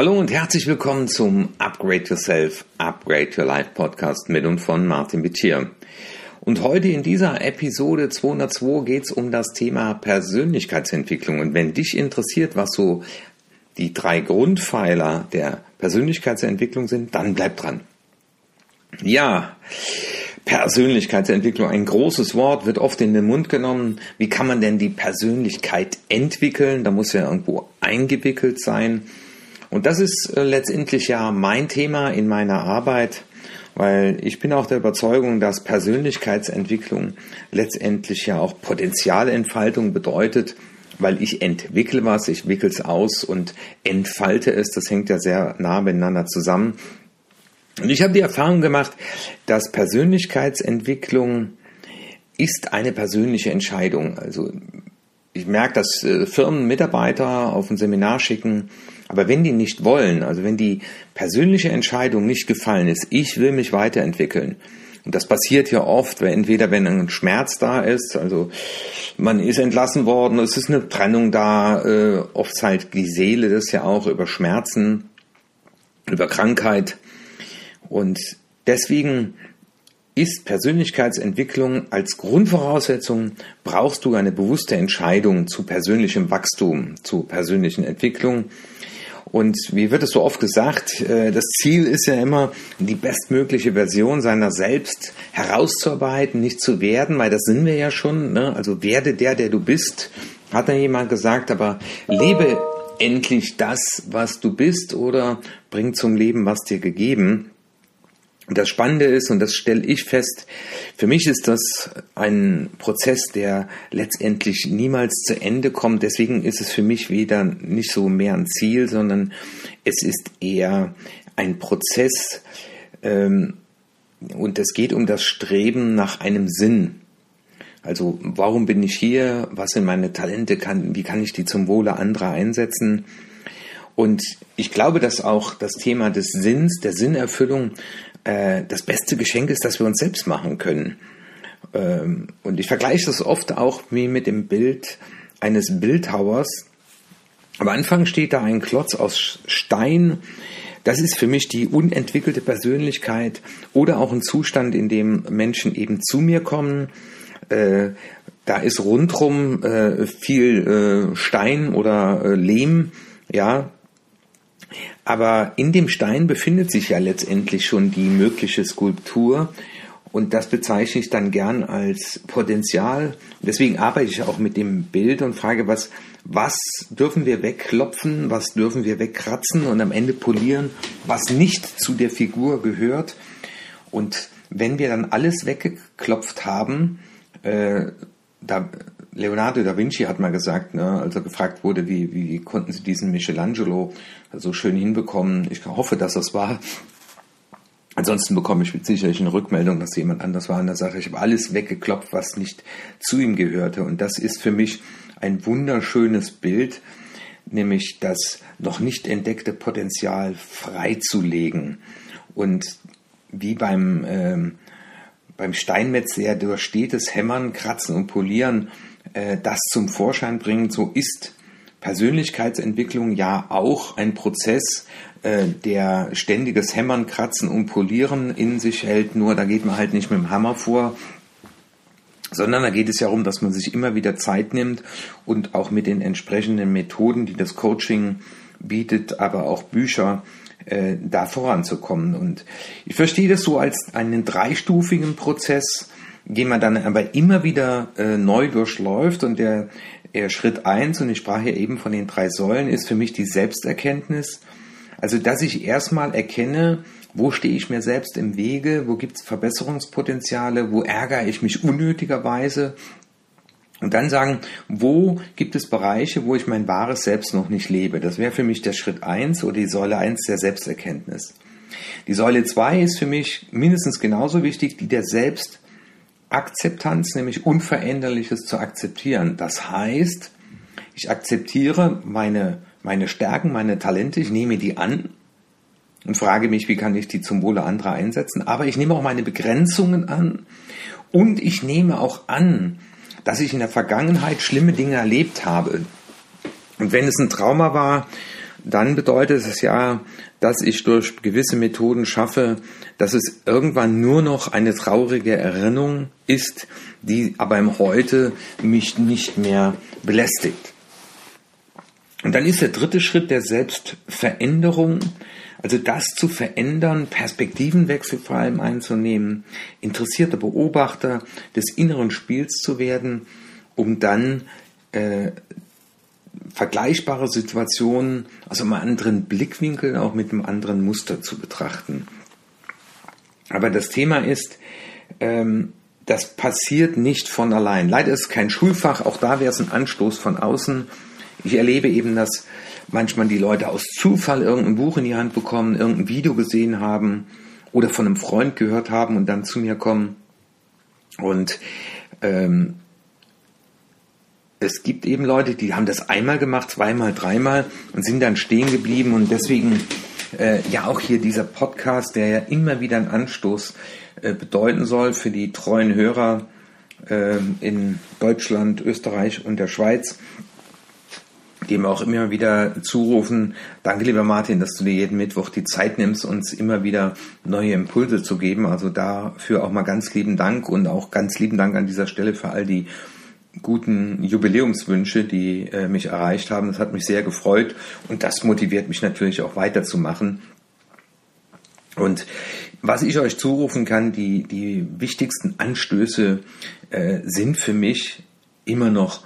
Hallo und herzlich willkommen zum Upgrade Yourself, Upgrade Your Life Podcast mit und von Martin Bittier. Und heute in dieser Episode 202 geht es um das Thema Persönlichkeitsentwicklung. Und wenn dich interessiert, was so die drei Grundpfeiler der Persönlichkeitsentwicklung sind, dann bleib dran. Ja, Persönlichkeitsentwicklung, ein großes Wort, wird oft in den Mund genommen. Wie kann man denn die Persönlichkeit entwickeln? Da muss ja irgendwo eingewickelt sein. Und das ist äh, letztendlich ja mein Thema in meiner Arbeit, weil ich bin auch der Überzeugung, dass Persönlichkeitsentwicklung letztendlich ja auch Potenzialentfaltung bedeutet, weil ich entwickle was, ich wickel es aus und entfalte es. Das hängt ja sehr nah miteinander zusammen. Und ich habe die Erfahrung gemacht, dass Persönlichkeitsentwicklung ist eine persönliche Entscheidung. Also ich merke, dass äh, Firmen Mitarbeiter auf ein Seminar schicken, aber wenn die nicht wollen, also wenn die persönliche Entscheidung nicht gefallen ist, ich will mich weiterentwickeln, und das passiert ja oft, weil entweder wenn ein Schmerz da ist, also man ist entlassen worden, es ist eine Trennung da, äh, oft halt die Seele das ja auch über Schmerzen, über Krankheit. Und deswegen ist Persönlichkeitsentwicklung als Grundvoraussetzung, brauchst du eine bewusste Entscheidung zu persönlichem Wachstum, zu persönlichen Entwicklung. Und wie wird es so oft gesagt, äh, das Ziel ist ja immer, die bestmögliche Version seiner selbst herauszuarbeiten, nicht zu werden, weil das sind wir ja schon. Ne? Also werde der, der du bist, hat dann jemand gesagt, aber lebe endlich das, was du bist oder bring zum Leben, was dir gegeben. Das Spannende ist, und das stelle ich fest, für mich ist das ein Prozess, der letztendlich niemals zu Ende kommt. Deswegen ist es für mich wieder nicht so mehr ein Ziel, sondern es ist eher ein Prozess. Ähm, und es geht um das Streben nach einem Sinn. Also warum bin ich hier? Was sind meine Talente? Kann, wie kann ich die zum Wohle anderer einsetzen? Und ich glaube, dass auch das Thema des Sinns, der Sinnerfüllung äh, das beste Geschenk ist, das wir uns selbst machen können. Ähm, und ich vergleiche das oft auch wie mit dem Bild eines Bildhauers. Am Anfang steht da ein Klotz aus Stein. Das ist für mich die unentwickelte Persönlichkeit oder auch ein Zustand, in dem Menschen eben zu mir kommen. Äh, da ist rundrum äh, viel äh, Stein oder äh, Lehm, ja, aber in dem Stein befindet sich ja letztendlich schon die mögliche Skulptur. Und das bezeichne ich dann gern als Potenzial. Deswegen arbeite ich auch mit dem Bild und frage, was, was dürfen wir wegklopfen, was dürfen wir wegkratzen und am Ende polieren, was nicht zu der Figur gehört. Und wenn wir dann alles weggeklopft haben, äh, da Leonardo da Vinci hat mal gesagt, ne, als er gefragt wurde, wie, wie konnten sie diesen Michelangelo so schön hinbekommen. Ich hoffe, dass das war. Ansonsten bekomme ich Sicherheit eine Rückmeldung, dass jemand anders war in der Sache. Ich habe alles weggeklopft, was nicht zu ihm gehörte. Und das ist für mich ein wunderschönes Bild, nämlich das noch nicht entdeckte Potenzial freizulegen. Und wie beim, ähm, beim Steinmetz sehr durch stetes Hämmern, Kratzen und Polieren äh, das zum Vorschein bringen. So ist Persönlichkeitsentwicklung ja auch ein Prozess, äh, der ständiges Hämmern, Kratzen und Polieren in sich hält. Nur da geht man halt nicht mit dem Hammer vor, sondern da geht es ja darum, dass man sich immer wieder Zeit nimmt und auch mit den entsprechenden Methoden, die das Coaching bietet, aber auch Bücher, äh, da voranzukommen. Und ich verstehe das so als einen dreistufigen Prozess den man dann aber immer wieder äh, neu durchläuft und der, der Schritt eins und ich sprach ja eben von den drei Säulen, ist für mich die Selbsterkenntnis. Also, dass ich erstmal erkenne, wo stehe ich mir selbst im Wege, wo gibt es Verbesserungspotenziale, wo ärgere ich mich unnötigerweise und dann sagen, wo gibt es Bereiche, wo ich mein wahres Selbst noch nicht lebe. Das wäre für mich der Schritt eins oder die Säule eins der Selbsterkenntnis. Die Säule zwei ist für mich mindestens genauso wichtig, die der Selbst Akzeptanz, nämlich Unveränderliches zu akzeptieren. Das heißt, ich akzeptiere meine, meine Stärken, meine Talente, ich nehme die an und frage mich, wie kann ich die zum Wohle anderer einsetzen. Aber ich nehme auch meine Begrenzungen an und ich nehme auch an, dass ich in der Vergangenheit schlimme Dinge erlebt habe. Und wenn es ein Trauma war, dann bedeutet es ja, dass ich durch gewisse Methoden schaffe, dass es irgendwann nur noch eine traurige Erinnerung ist, die aber im Heute mich nicht mehr belästigt. Und dann ist der dritte Schritt der Selbstveränderung, also das zu verändern, Perspektivenwechsel vor allem einzunehmen, interessierter Beobachter des inneren Spiels zu werden, um dann äh, vergleichbare Situationen aus einem anderen Blickwinkel, auch mit einem anderen Muster zu betrachten. Aber das Thema ist, ähm, das passiert nicht von allein. Leider ist es kein Schulfach, auch da wäre es ein Anstoß von außen. Ich erlebe eben, dass manchmal die Leute aus Zufall irgendein Buch in die Hand bekommen, irgendein Video gesehen haben oder von einem Freund gehört haben und dann zu mir kommen. Und ähm, es gibt eben Leute, die haben das einmal gemacht, zweimal, dreimal und sind dann stehen geblieben und deswegen äh, ja auch hier dieser Podcast, der ja immer wieder einen Anstoß äh, bedeuten soll für die treuen Hörer äh, in Deutschland, Österreich und der Schweiz, dem auch immer wieder zurufen, danke lieber Martin, dass du dir jeden Mittwoch die Zeit nimmst, uns immer wieder neue Impulse zu geben. Also dafür auch mal ganz lieben Dank und auch ganz lieben Dank an dieser Stelle für all die guten Jubiläumswünsche, die äh, mich erreicht haben. Das hat mich sehr gefreut und das motiviert mich natürlich auch weiterzumachen. Und was ich euch zurufen kann, die, die wichtigsten Anstöße äh, sind für mich immer noch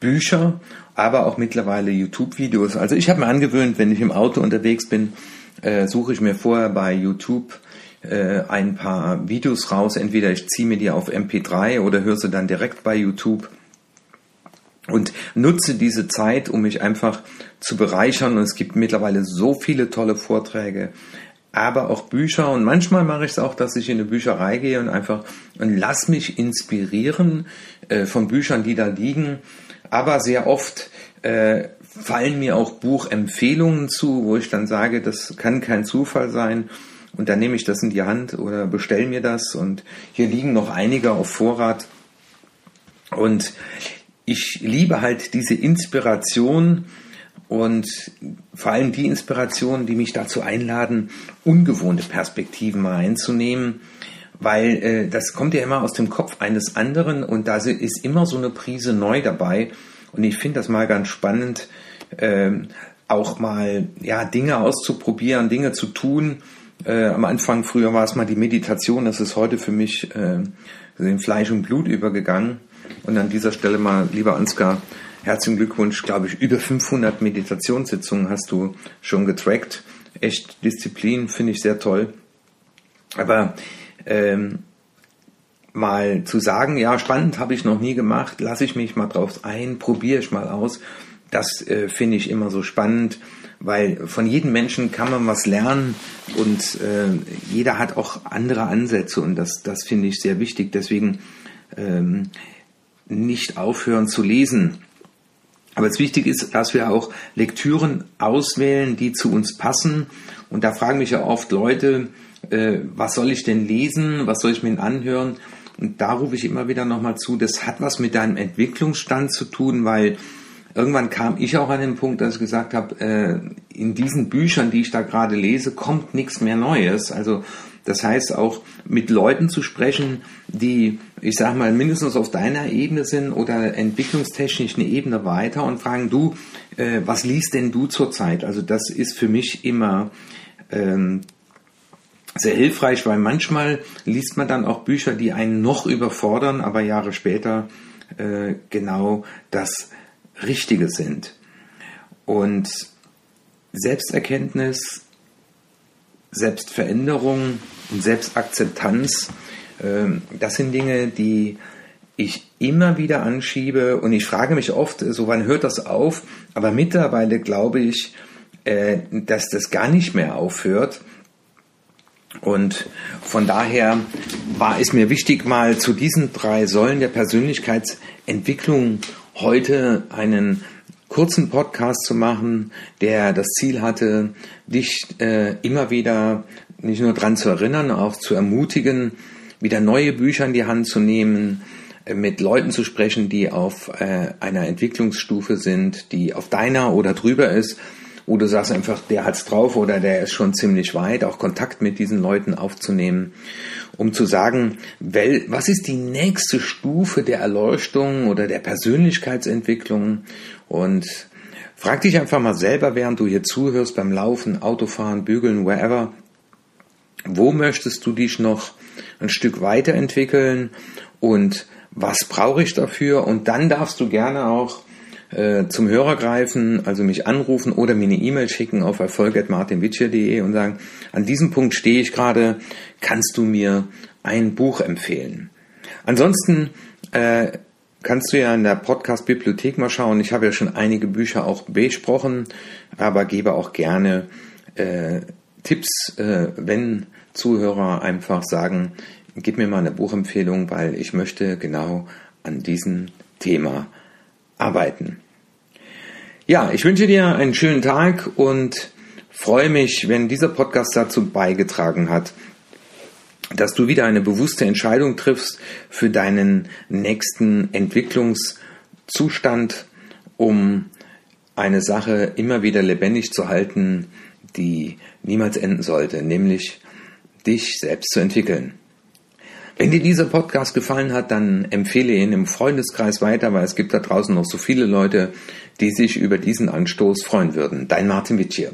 Bücher, aber auch mittlerweile YouTube-Videos. Also ich habe mir angewöhnt, wenn ich im Auto unterwegs bin, äh, suche ich mir vorher bei YouTube äh, ein paar Videos raus. Entweder ich ziehe mir die auf MP3 oder höre sie dann direkt bei YouTube und nutze diese Zeit, um mich einfach zu bereichern. Und es gibt mittlerweile so viele tolle Vorträge, aber auch Bücher. Und manchmal mache ich es auch, dass ich in eine Bücherei gehe und einfach und lass mich inspirieren äh, von Büchern, die da liegen. Aber sehr oft äh, fallen mir auch Buchempfehlungen zu, wo ich dann sage, das kann kein Zufall sein. Und dann nehme ich das in die Hand oder bestelle mir das. Und hier liegen noch einige auf Vorrat. Und ich liebe halt diese Inspiration und vor allem die Inspiration, die mich dazu einladen, ungewohnte Perspektiven mal einzunehmen, weil äh, das kommt ja immer aus dem Kopf eines anderen und da ist immer so eine Prise neu dabei und ich finde das mal ganz spannend, äh, auch mal ja Dinge auszuprobieren, Dinge zu tun. Äh, am Anfang früher war es mal die Meditation, das ist heute für mich äh, in Fleisch und Blut übergegangen und an dieser Stelle mal, lieber Ansgar, herzlichen Glückwunsch. Glaube ich, über 500 Meditationssitzungen hast du schon getrackt. Echt Disziplin, finde ich sehr toll. Aber ähm, mal zu sagen, ja, spannend habe ich noch nie gemacht, lasse ich mich mal drauf ein, probiere ich mal aus. Das äh, finde ich immer so spannend, weil von jedem Menschen kann man was lernen und äh, jeder hat auch andere Ansätze und das, das finde ich sehr wichtig. Deswegen ähm, nicht aufhören zu lesen. Aber es wichtig ist, dass wir auch Lektüren auswählen, die zu uns passen. Und da fragen mich ja oft Leute, äh, was soll ich denn lesen, was soll ich mir anhören? Und da rufe ich immer wieder nochmal zu, das hat was mit deinem Entwicklungsstand zu tun, weil irgendwann kam ich auch an den Punkt, dass ich gesagt habe, äh, in diesen Büchern, die ich da gerade lese, kommt nichts mehr Neues. Also das heißt auch mit Leuten zu sprechen, die, ich sag mal, mindestens auf deiner Ebene sind oder entwicklungstechnisch eine Ebene weiter und fragen, du, äh, was liest denn du zurzeit? Also das ist für mich immer ähm, sehr hilfreich, weil manchmal liest man dann auch Bücher, die einen noch überfordern, aber Jahre später äh, genau das Richtige sind. Und Selbsterkenntnis, Selbstveränderung und Selbstakzeptanz, ähm, das sind Dinge, die ich immer wieder anschiebe und ich frage mich oft, so wann hört das auf? Aber mittlerweile glaube ich, äh, dass das gar nicht mehr aufhört. Und von daher war es mir wichtig, mal zu diesen drei Säulen der Persönlichkeitsentwicklung heute einen kurzen Podcast zu machen, der das Ziel hatte, dich äh, immer wieder nicht nur daran zu erinnern, auch zu ermutigen, wieder neue Bücher in die Hand zu nehmen, äh, mit Leuten zu sprechen, die auf äh, einer Entwicklungsstufe sind, die auf deiner oder drüber ist wo du sagst einfach, der hat's drauf oder der ist schon ziemlich weit, auch Kontakt mit diesen Leuten aufzunehmen, um zu sagen, was ist die nächste Stufe der Erleuchtung oder der Persönlichkeitsentwicklung und frag dich einfach mal selber, während du hier zuhörst beim Laufen, Autofahren, Bügeln, wherever, wo möchtest du dich noch ein Stück weiterentwickeln und was brauche ich dafür? Und dann darfst du gerne auch äh, zum Hörer greifen, also mich anrufen oder mir eine E-Mail schicken auf erfolg.martinwitscher.de und sagen, an diesem Punkt stehe ich gerade, kannst du mir ein Buch empfehlen? Ansonsten äh, kannst du ja in der Podcast-Bibliothek mal schauen. Ich habe ja schon einige Bücher auch besprochen, aber gebe auch gerne äh, Tipps, äh, wenn Zuhörer einfach sagen, gib mir mal eine Buchempfehlung, weil ich möchte genau an diesem Thema arbeiten. Ja, ich wünsche dir einen schönen Tag und freue mich, wenn dieser Podcast dazu beigetragen hat, dass du wieder eine bewusste Entscheidung triffst für deinen nächsten Entwicklungszustand, um eine Sache immer wieder lebendig zu halten, die niemals enden sollte, nämlich dich selbst zu entwickeln. Wenn dir dieser Podcast gefallen hat, dann empfehle ihn im Freundeskreis weiter, weil es gibt da draußen noch so viele Leute, die sich über diesen Anstoß freuen würden. Dein Martin Witsch hier.